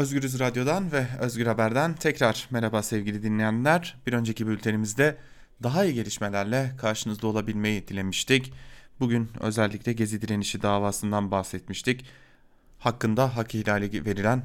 Özgürüz Radyo'dan ve Özgür Haber'den tekrar merhaba sevgili dinleyenler. Bir önceki bültenimizde daha iyi gelişmelerle karşınızda olabilmeyi dilemiştik. Bugün özellikle Gezi direnişi davasından bahsetmiştik. Hakkında hak ihlali verilen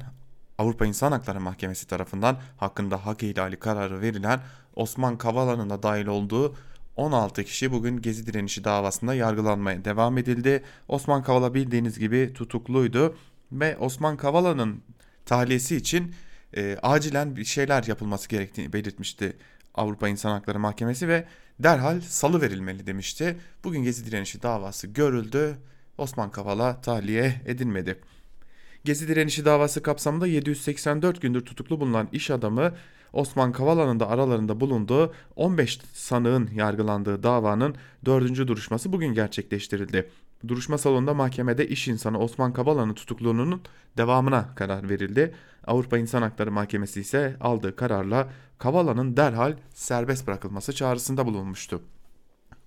Avrupa İnsan Hakları Mahkemesi tarafından hakkında hak ihlali kararı verilen Osman Kavala'nın da dahil olduğu 16 kişi bugün Gezi direnişi davasında yargılanmaya devam edildi. Osman Kavala bildiğiniz gibi tutukluydu ve Osman Kavala'nın tahliyesi için e, acilen bir şeyler yapılması gerektiğini belirtmişti Avrupa İnsan Hakları Mahkemesi ve derhal salı verilmeli demişti. Bugün Gezi direnişi davası görüldü. Osman Kavala tahliye edilmedi. Gezi direnişi davası kapsamında 784 gündür tutuklu bulunan iş adamı Osman Kavala'nın da aralarında bulunduğu 15 sanığın yargılandığı davanın dördüncü duruşması bugün gerçekleştirildi. Duruşma salonunda mahkemede iş insanı Osman Kavala'nın tutukluluğunun devamına karar verildi. Avrupa İnsan Hakları Mahkemesi ise aldığı kararla Kavala'nın derhal serbest bırakılması çağrısında bulunmuştu.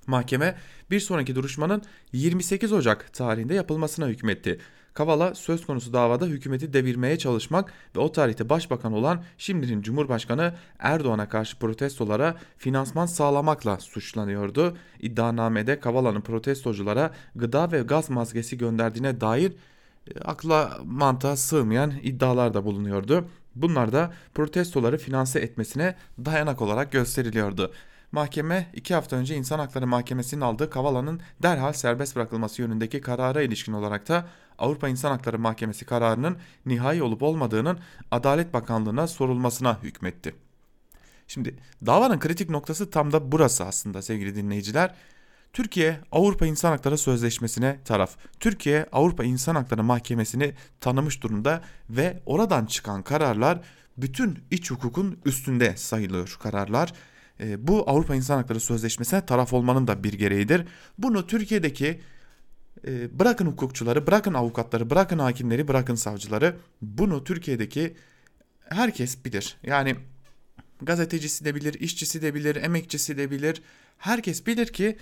Mahkeme bir sonraki duruşmanın 28 Ocak tarihinde yapılmasına hükmetti. Kavala söz konusu davada hükümeti devirmeye çalışmak ve o tarihte başbakan olan şimdinin Cumhurbaşkanı Erdoğan'a karşı protestolara finansman sağlamakla suçlanıyordu. İddianamede Kavala'nın protestoculara gıda ve gaz maskesi gönderdiğine dair e, akla mantığa sığmayan iddialar da bulunuyordu. Bunlar da protestoları finanse etmesine dayanak olarak gösteriliyordu. Mahkeme iki hafta önce İnsan Hakları Mahkemesi'nin aldığı Kavala'nın derhal serbest bırakılması yönündeki karara ilişkin olarak da Avrupa İnsan Hakları Mahkemesi kararının nihai olup olmadığının Adalet Bakanlığı'na sorulmasına hükmetti. Şimdi davanın kritik noktası tam da burası aslında sevgili dinleyiciler. Türkiye Avrupa İnsan Hakları Sözleşmesi'ne taraf. Türkiye Avrupa İnsan Hakları Mahkemesi'ni tanımış durumda ve oradan çıkan kararlar bütün iç hukukun üstünde sayılıyor kararlar. E, bu Avrupa İnsan Hakları Sözleşmesi'ne taraf olmanın da bir gereğidir. Bunu Türkiye'deki e, bırakın hukukçuları, bırakın avukatları, bırakın hakimleri, bırakın savcıları bunu Türkiye'deki herkes bilir. Yani gazetecisi de bilir, işçisi de bilir, emekçisi de bilir. Herkes bilir ki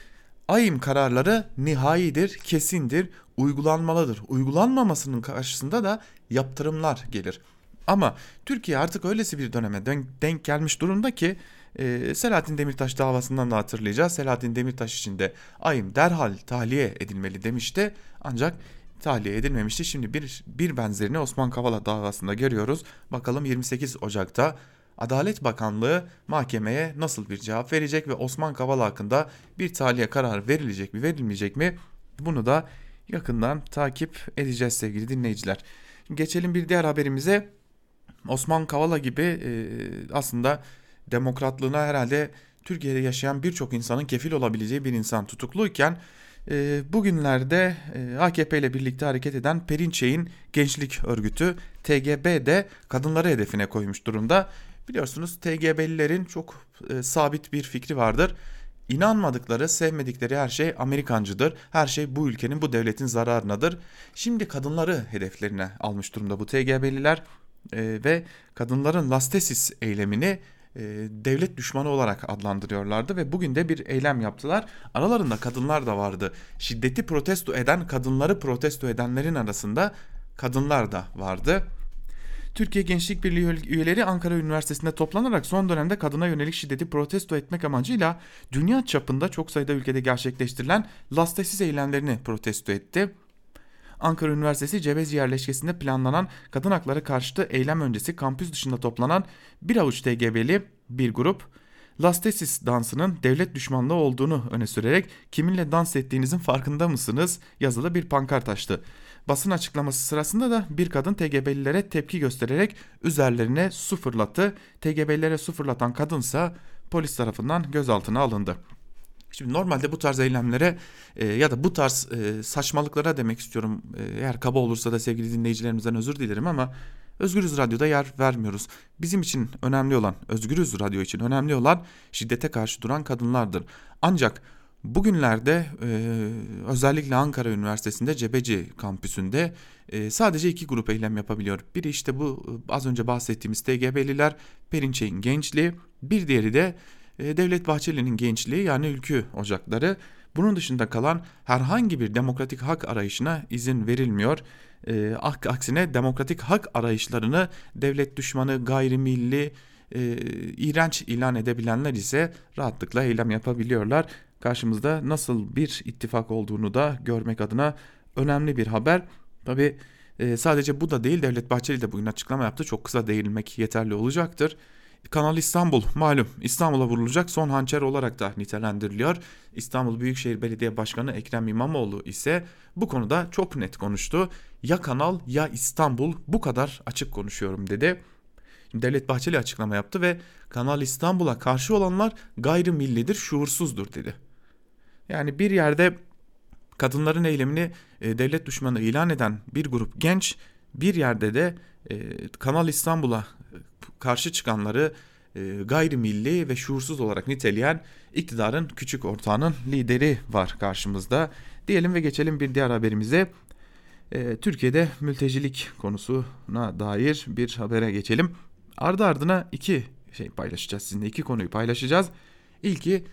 AYİM kararları nihaidir, kesindir, uygulanmalıdır. Uygulanmamasının karşısında da yaptırımlar gelir. Ama Türkiye artık öylesi bir döneme denk gelmiş durumda ki e, Selahattin Demirtaş davasından da hatırlayacağız. Selahattin Demirtaş için de ayım derhal tahliye edilmeli demişti. Ancak tahliye edilmemişti. Şimdi bir, bir benzerini Osman Kavala davasında görüyoruz. Bakalım 28 Ocak'ta Adalet Bakanlığı mahkemeye nasıl bir cevap verecek ve Osman Kavala hakkında bir tahliye kararı verilecek mi verilmeyecek mi? Bunu da yakından takip edeceğiz sevgili dinleyiciler. Geçelim bir diğer haberimize. Osman Kavala gibi e, aslında demokratlığına herhalde Türkiye'de yaşayan birçok insanın kefil olabileceği bir insan tutukluyken e, bugünlerde e, AKP ile birlikte hareket eden Perinçey'in gençlik örgütü TGB de kadınları hedefine koymuş durumda. Biliyorsunuz TGB'lilerin çok e, sabit bir fikri vardır. İnanmadıkları, sevmedikleri her şey Amerikancıdır. Her şey bu ülkenin, bu devletin zararınadır. Şimdi kadınları hedeflerine almış durumda bu TGB'liler e, ve kadınların lastesis eylemini e, devlet düşmanı olarak adlandırıyorlardı ve bugün de bir eylem yaptılar. Aralarında kadınlar da vardı. Şiddeti protesto eden, kadınları protesto edenlerin arasında kadınlar da vardı. Türkiye Gençlik Birliği üyeleri Ankara Üniversitesi'nde toplanarak son dönemde kadına yönelik şiddeti protesto etmek amacıyla dünya çapında çok sayıda ülkede gerçekleştirilen lastesiz eylemlerini protesto etti. Ankara Üniversitesi Cebezi yerleşkesinde planlanan kadın hakları karşıtı eylem öncesi kampüs dışında toplanan bir avuç TGB'li bir grup Lastesis dansının devlet düşmanlığı olduğunu öne sürerek kiminle dans ettiğinizin farkında mısınız yazılı bir pankart açtı. Basın açıklaması sırasında da bir kadın TGB'lilere tepki göstererek üzerlerine su fırlattı. TGB'lilere su fırlatan kadınsa polis tarafından gözaltına alındı. Şimdi normalde bu tarz eylemlere e, ya da bu tarz e, saçmalıklara demek istiyorum. E, eğer kaba olursa da sevgili dinleyicilerimizden özür dilerim ama Özgürüz Radyo'da yer vermiyoruz. Bizim için önemli olan, Özgürüz Radyo için önemli olan şiddete karşı duran kadınlardır. Ancak bugünlerde e, özellikle Ankara Üniversitesi'nde Cebeci kampüsünde e, sadece iki grup eylem yapabiliyor. Biri işte bu e, az önce bahsettiğimiz TGB'liler, Perinçek'in gençliği, bir diğeri de Devlet Bahçeli'nin gençliği yani ülkü ocakları Bunun dışında kalan herhangi bir demokratik hak arayışına izin verilmiyor. E, aksine demokratik hak arayışlarını devlet düşmanı, gayrimilli, e, iğrenç ilan edebilenler ise rahatlıkla eylem yapabiliyorlar. Karşımızda nasıl bir ittifak olduğunu da görmek adına önemli bir haber. Tabi e, sadece bu da değil Devlet Bahçeli de bugün açıklama yaptı. Çok kısa değinmek yeterli olacaktır. Kanal İstanbul malum İstanbul'a vurulacak son hançer olarak da nitelendiriliyor. İstanbul Büyükşehir Belediye Başkanı Ekrem İmamoğlu ise bu konuda çok net konuştu. Ya kanal ya İstanbul bu kadar açık konuşuyorum dedi. Devlet Bahçeli açıklama yaptı ve Kanal İstanbul'a karşı olanlar gayrimillidir, şuursuzdur dedi. Yani bir yerde kadınların eylemini e, devlet düşmanı ilan eden bir grup genç bir yerde de e, Kanal İstanbul'a karşı çıkanları e, gayrimilli ve şuursuz olarak niteleyen iktidarın küçük ortağının lideri var karşımızda. Diyelim ve geçelim bir diğer haberimize. E, Türkiye'de mültecilik konusuna dair bir habere geçelim. Ardı ardına iki şey paylaşacağız sizinle iki konuyu paylaşacağız. İlki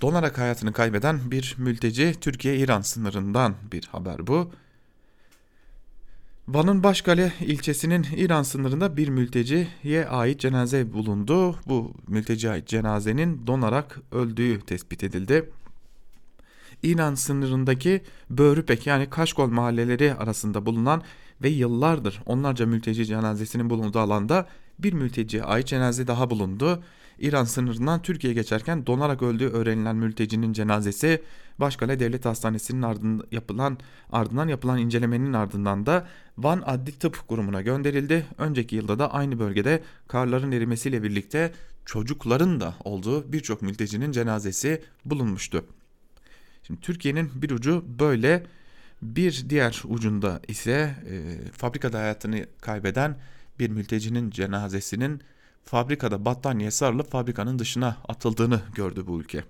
donarak hayatını kaybeden bir mülteci Türkiye-İran sınırından bir haber bu. Van'ın Başkale ilçesinin İran sınırında bir mülteciye ait cenaze bulundu. Bu mülteciye ait cenazenin donarak öldüğü tespit edildi. İran sınırındaki Börüpek yani Kaşkol mahalleleri arasında bulunan ve yıllardır onlarca mülteci cenazesinin bulunduğu alanda bir mülteciye ait cenaze daha bulundu. İran sınırından Türkiye'ye geçerken donarak öldüğü öğrenilen mültecinin cenazesi Başkale Devlet Hastanesi'nin ardından yapılan ardından yapılan incelemenin ardından da Van Adli Tıp Kurumu'na gönderildi. Önceki yılda da aynı bölgede karların erimesiyle birlikte çocukların da olduğu birçok mültecinin cenazesi bulunmuştu. Şimdi Türkiye'nin bir ucu böyle bir diğer ucunda ise e, fabrikada hayatını kaybeden bir mültecinin cenazesinin fabrikada battaniye sarılıp fabrikanın dışına atıldığını gördü bu ülke.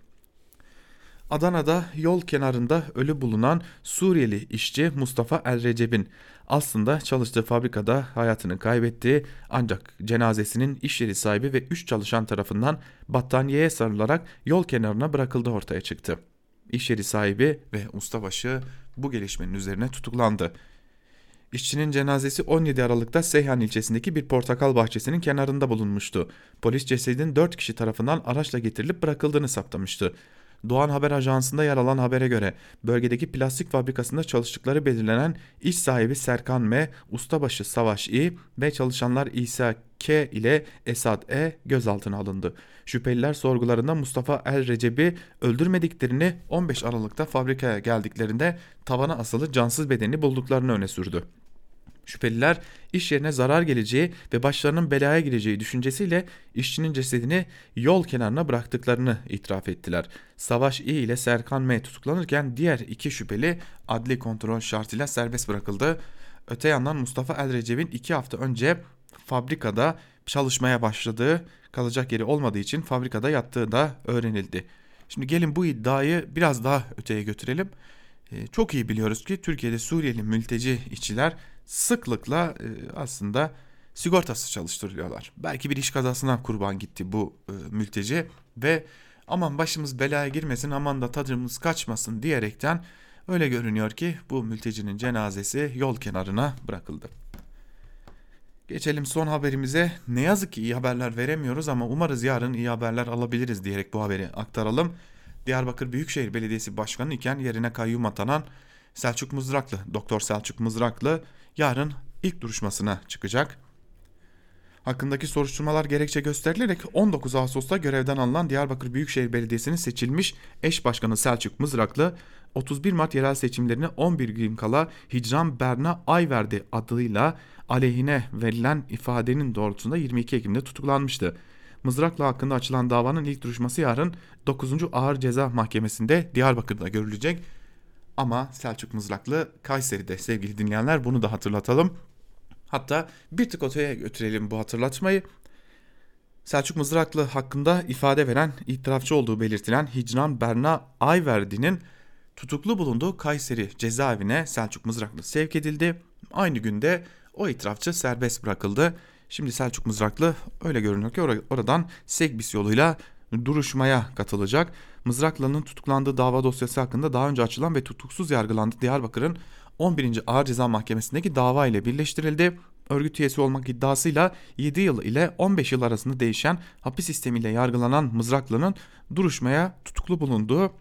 Adana'da yol kenarında ölü bulunan Suriyeli işçi Mustafa El Recep'in aslında çalıştığı fabrikada hayatını kaybettiği ancak cenazesinin iş yeri sahibi ve 3 çalışan tarafından battaniyeye sarılarak yol kenarına bırakıldığı ortaya çıktı. İş yeri sahibi ve ustabaşı bu gelişmenin üzerine tutuklandı. İşçinin cenazesi 17 Aralık'ta Seyhan ilçesindeki bir portakal bahçesinin kenarında bulunmuştu. Polis cesedin 4 kişi tarafından araçla getirilip bırakıldığını saptamıştı. Doğan Haber Ajansı'nda yer alan habere göre bölgedeki plastik fabrikasında çalıştıkları belirlenen iş sahibi Serkan M, ustabaşı Savaş İ ve çalışanlar İsa K ile Esad E gözaltına alındı. Şüpheliler sorgularında Mustafa El Recep'i öldürmediklerini 15 Aralık'ta fabrikaya geldiklerinde tavana asılı cansız bedeni bulduklarını öne sürdü. Şüpheliler iş yerine zarar geleceği ve başlarının belaya gireceği düşüncesiyle işçinin cesedini yol kenarına bıraktıklarını itiraf ettiler. Savaş İ ile Serkan M tutuklanırken diğer iki şüpheli adli kontrol şartıyla serbest bırakıldı. Öte yandan Mustafa El Recep'in iki hafta önce fabrikada çalışmaya başladığı kalacak yeri olmadığı için fabrikada yattığı da öğrenildi. Şimdi gelin bu iddiayı biraz daha öteye götürelim. Ee, çok iyi biliyoruz ki Türkiye'de Suriyeli mülteci işçiler sıklıkla e, aslında sigortası çalıştırılıyorlar. Belki bir iş kazasına kurban gitti bu e, mülteci ve aman başımız belaya girmesin aman da tadımız kaçmasın diyerekten öyle görünüyor ki bu mültecinin cenazesi yol kenarına bırakıldı. Geçelim son haberimize. Ne yazık ki iyi haberler veremiyoruz ama umarız yarın iyi haberler alabiliriz diyerek bu haberi aktaralım. Diyarbakır Büyükşehir Belediyesi Başkanı iken yerine kayyum atanan Selçuk Mızraklı, Doktor Selçuk Mızraklı yarın ilk duruşmasına çıkacak. Hakkındaki soruşturmalar gerekçe gösterilerek 19 Ağustos'ta görevden alınan Diyarbakır Büyükşehir Belediyesi'nin seçilmiş eş başkanı Selçuk Mızraklı 31 Mart yerel seçimlerine 11 gün kala Hicran Berna Ayverdi adıyla aleyhine verilen ifadenin doğrultusunda 22 Ekim'de tutuklanmıştı. Mızraklı hakkında açılan davanın ilk duruşması yarın 9. Ağır Ceza Mahkemesi'nde Diyarbakır'da görülecek. Ama Selçuk Mızraklı Kayseri'de sevgili dinleyenler bunu da hatırlatalım. Hatta bir tık öteye götürelim bu hatırlatmayı. Selçuk Mızraklı hakkında ifade veren itirafçı olduğu belirtilen Hicran Berna Ayverdi'nin tutuklu bulunduğu Kayseri cezaevine Selçuk Mızraklı sevk edildi. Aynı günde o itirafçı serbest bırakıldı. Şimdi Selçuk Mızraklı öyle görünüyor ki or oradan Segbis yoluyla duruşmaya katılacak. Mızraklı'nın tutuklandığı dava dosyası hakkında daha önce açılan ve tutuksuz yargılandığı Diyarbakır'ın 11. Ağır Ceza Mahkemesi'ndeki dava ile birleştirildi. Örgüt üyesi olmak iddiasıyla 7 yıl ile 15 yıl arasında değişen hapis sistemiyle yargılanan Mızraklı'nın duruşmaya tutuklu bulunduğu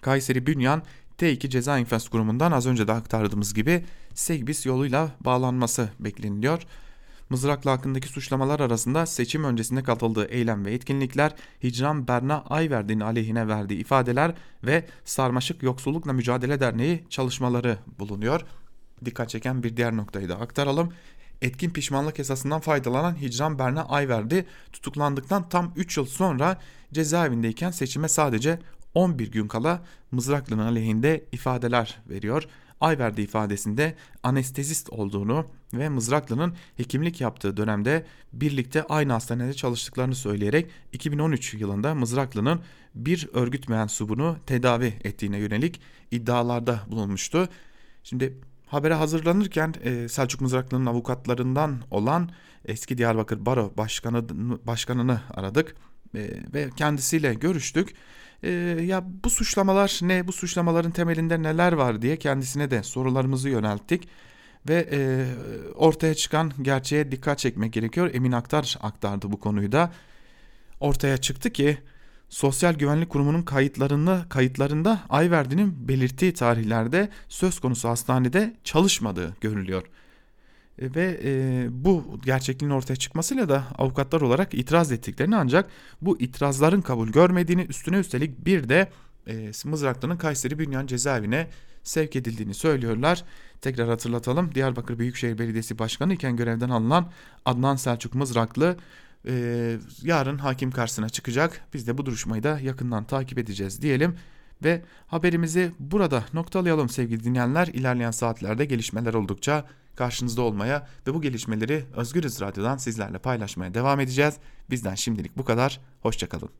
Kayseri Bünyan T2 Ceza İnfaz Kurumu'ndan az önce de aktardığımız gibi Segbis yoluyla bağlanması bekleniliyor. Mızraklı hakkındaki suçlamalar arasında seçim öncesinde katıldığı eylem ve etkinlikler, Hicran Berna Ayverdi'nin aleyhine verdiği ifadeler ve Sarmaşık Yoksullukla Mücadele Derneği çalışmaları bulunuyor. Dikkat çeken bir diğer noktayı da aktaralım. Etkin pişmanlık esasından faydalanan Hicran Berna Ayverdi tutuklandıktan tam 3 yıl sonra cezaevindeyken seçime sadece 11 gün kala Mızraklı'nın aleyhinde ifadeler veriyor. Ayverdi ifadesinde anestezist olduğunu ve Mızraklı'nın hekimlik yaptığı dönemde birlikte aynı hastanede çalıştıklarını söyleyerek 2013 yılında Mızraklı'nın bir örgüt mensubunu tedavi ettiğine yönelik iddialarda bulunmuştu. Şimdi habere hazırlanırken e, Selçuk Mızraklı'nın avukatlarından olan eski Diyarbakır Baro Başkanı başkanını aradık e, ve kendisiyle görüştük. E, ya bu suçlamalar ne, bu suçlamaların temelinde neler var diye kendisine de sorularımızı yönelttik ve e, ortaya çıkan gerçeğe dikkat çekmek gerekiyor. Emin Aktar aktardı bu konuyu da. Ortaya çıktı ki Sosyal Güvenlik Kurumu'nun kayıtlarında kayıtlarında Ayverdi'nin belirttiği tarihlerde söz konusu hastanede çalışmadığı görülüyor. E, ve e, bu gerçekliğin ortaya çıkmasıyla da avukatlar olarak itiraz ettiklerini ancak bu itirazların kabul görmediğini üstüne üstelik bir de e, Mızraklı'nın Kayseri Bünyan cezaevine sevk edildiğini söylüyorlar. Tekrar hatırlatalım Diyarbakır Büyükşehir Belediyesi Başkanı iken görevden alınan Adnan Selçuk Mızraklı e, yarın hakim karşısına çıkacak. Biz de bu duruşmayı da yakından takip edeceğiz diyelim. Ve haberimizi burada noktalayalım sevgili dinleyenler. İlerleyen saatlerde gelişmeler oldukça karşınızda olmaya ve bu gelişmeleri Özgürüz Radyo'dan sizlerle paylaşmaya devam edeceğiz. Bizden şimdilik bu kadar. Hoşçakalın.